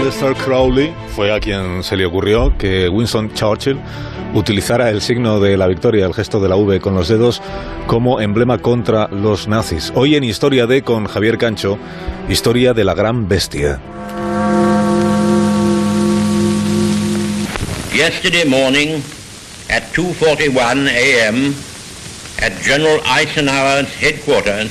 Aleister Crowley fue a quien se le ocurrió que Winston Churchill utilizara el signo de la victoria, el gesto de la V con los dedos, como emblema contra los nazis. Hoy en Historia de con Javier Cancho, historia de la gran bestia. Yesterday morning at 2:41 a.m.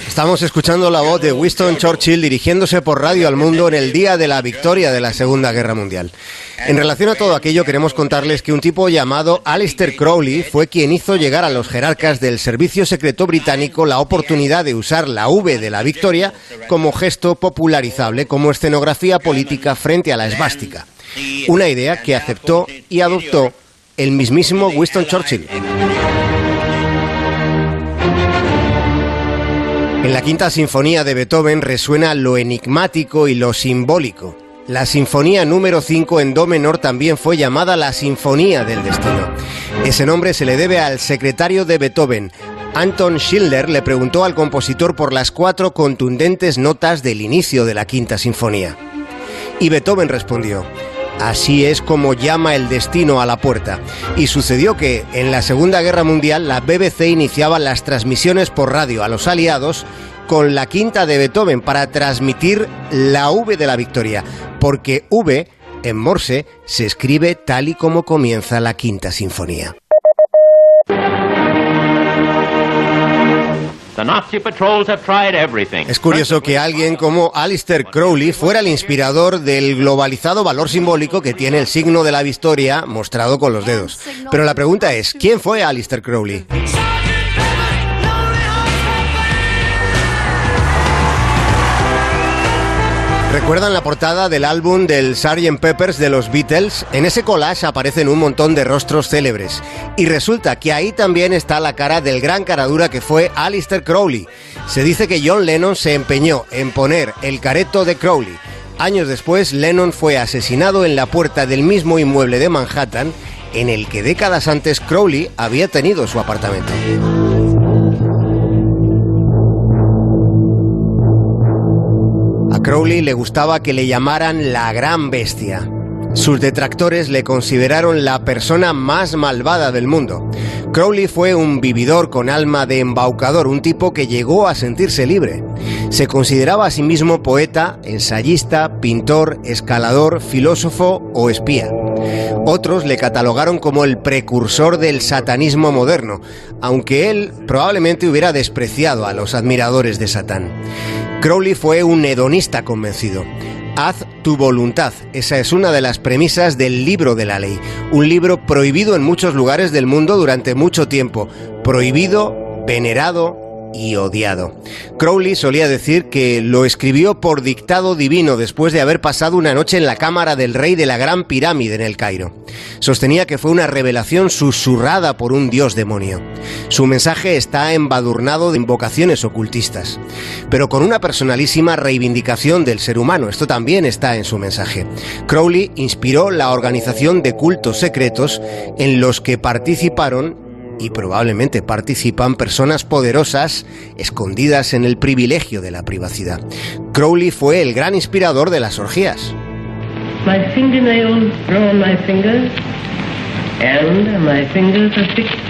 Estamos escuchando la voz de Winston Churchill dirigiéndose por radio al mundo en el día de la victoria de la Segunda Guerra Mundial. En relación a todo aquello, queremos contarles que un tipo llamado Alistair Crowley fue quien hizo llegar a los jerarcas del Servicio Secreto Británico la oportunidad de usar la V de la victoria como gesto popularizable, como escenografía política frente a la esvástica. Una idea que aceptó y adoptó el mismísimo Winston Churchill. En la quinta sinfonía de Beethoven resuena lo enigmático y lo simbólico. La sinfonía número 5 en do menor también fue llamada la Sinfonía del Destino. Ese nombre se le debe al secretario de Beethoven. Anton Schindler le preguntó al compositor por las cuatro contundentes notas del inicio de la quinta sinfonía. Y Beethoven respondió, Así es como llama el destino a la puerta. Y sucedió que en la Segunda Guerra Mundial la BBC iniciaba las transmisiones por radio a los aliados con la quinta de Beethoven para transmitir la V de la victoria, porque V en Morse se escribe tal y como comienza la quinta sinfonía. Es curioso que alguien como Alistair Crowley fuera el inspirador del globalizado valor simbólico que tiene el signo de la victoria mostrado con los dedos. Pero la pregunta es, ¿quién fue Alistair Crowley? ¿Recuerdan la portada del álbum del Sgt. Peppers de los Beatles? En ese collage aparecen un montón de rostros célebres. Y resulta que ahí también está la cara del gran caradura que fue Alistair Crowley. Se dice que John Lennon se empeñó en poner el careto de Crowley. Años después, Lennon fue asesinado en la puerta del mismo inmueble de Manhattan en el que décadas antes Crowley había tenido su apartamento. Crowley le gustaba que le llamaran la gran bestia. Sus detractores le consideraron la persona más malvada del mundo. Crowley fue un vividor con alma de embaucador, un tipo que llegó a sentirse libre. Se consideraba a sí mismo poeta, ensayista, pintor, escalador, filósofo o espía. Otros le catalogaron como el precursor del satanismo moderno, aunque él probablemente hubiera despreciado a los admiradores de Satán. Crowley fue un hedonista convencido. Haz tu voluntad. Esa es una de las premisas del libro de la ley. Un libro prohibido en muchos lugares del mundo durante mucho tiempo. Prohibido, venerado, y odiado. Crowley solía decir que lo escribió por dictado divino después de haber pasado una noche en la cámara del rey de la Gran Pirámide en el Cairo. Sostenía que fue una revelación susurrada por un dios demonio. Su mensaje está embadurnado de invocaciones ocultistas, pero con una personalísima reivindicación del ser humano. Esto también está en su mensaje. Crowley inspiró la organización de cultos secretos en los que participaron y probablemente participan personas poderosas escondidas en el privilegio de la privacidad. Crowley fue el gran inspirador de las orgías.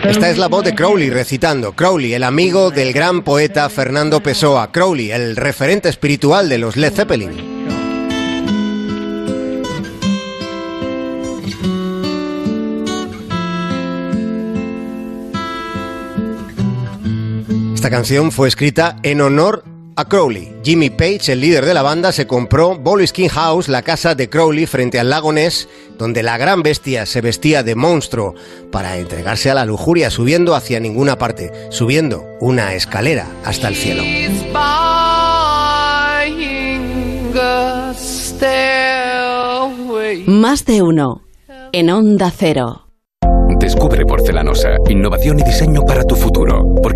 Esta es la voz de Crowley recitando. Crowley, el amigo del gran poeta Fernando Pessoa. Crowley, el referente espiritual de los Led Zeppelin. Esta canción fue escrita en honor a Crowley. Jimmy Page, el líder de la banda, se compró Bowling Skin House, la casa de Crowley frente al lago Ness, donde la gran bestia se vestía de monstruo para entregarse a la lujuria, subiendo hacia ninguna parte, subiendo una escalera hasta el cielo. Más de uno en Onda Cero. Descubre porcelanosa, innovación y diseño para tu futuro.